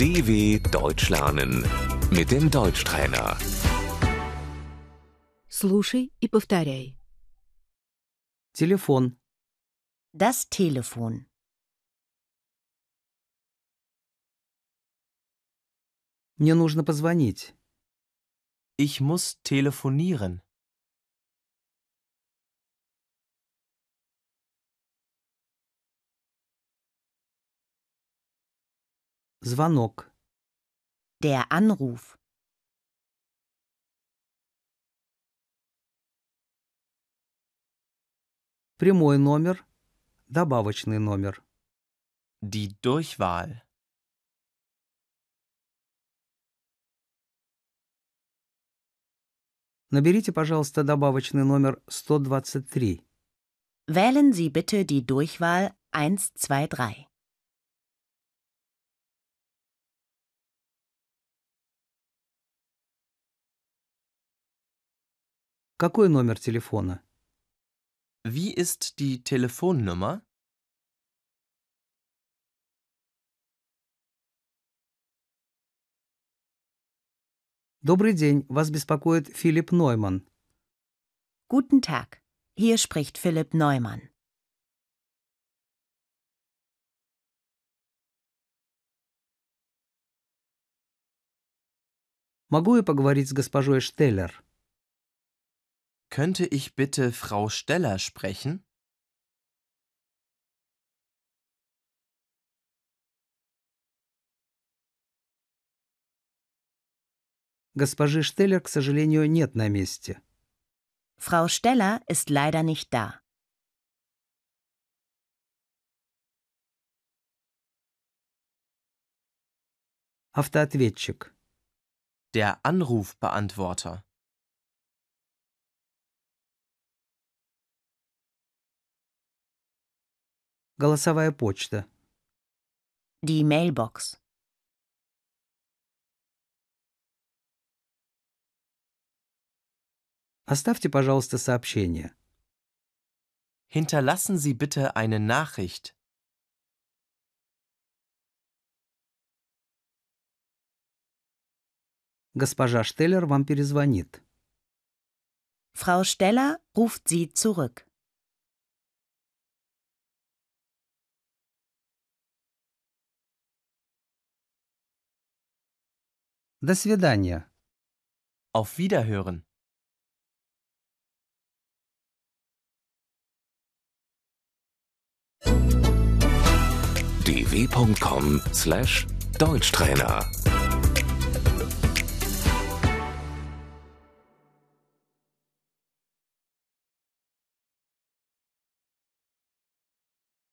DW Deutsch lernen mit dem Deutschtrainer. Слушай и повторяй. Телефон. Das Telefon. Мне нужно позвонить. Ich muss telefonieren. Звонок. Der Anruf. Прямой номер. Добавочный номер. Die Durchwahl. Наберите, пожалуйста, добавочный номер 123. Wählen Sie bitte die Durchwahl 123. Какой номер телефона? Wie ist die Telefonnummer? Добрый день, вас беспокоит Филипп Нойман. Guten Tag. Hier spricht Philipp Neumann. Могу я поговорить с госпожой Штеллер? Könnte ich bitte Frau Steller sprechen? Госпожи Штеллер, к сожалению, нет на месте. Frau Steller ist leider nicht da. Автоответчик. Der Anrufbeantworter. Голосовая почта. Die Mailbox. Оставьте, пожалуйста, сообщение. Hinterlassen Sie bitte eine Nachricht. Госпожа Штеллер вам перезвонит. Frau Steller ruft Sie zurück. До свидания. Auf Wiederhören. dw.com/deutschtrainer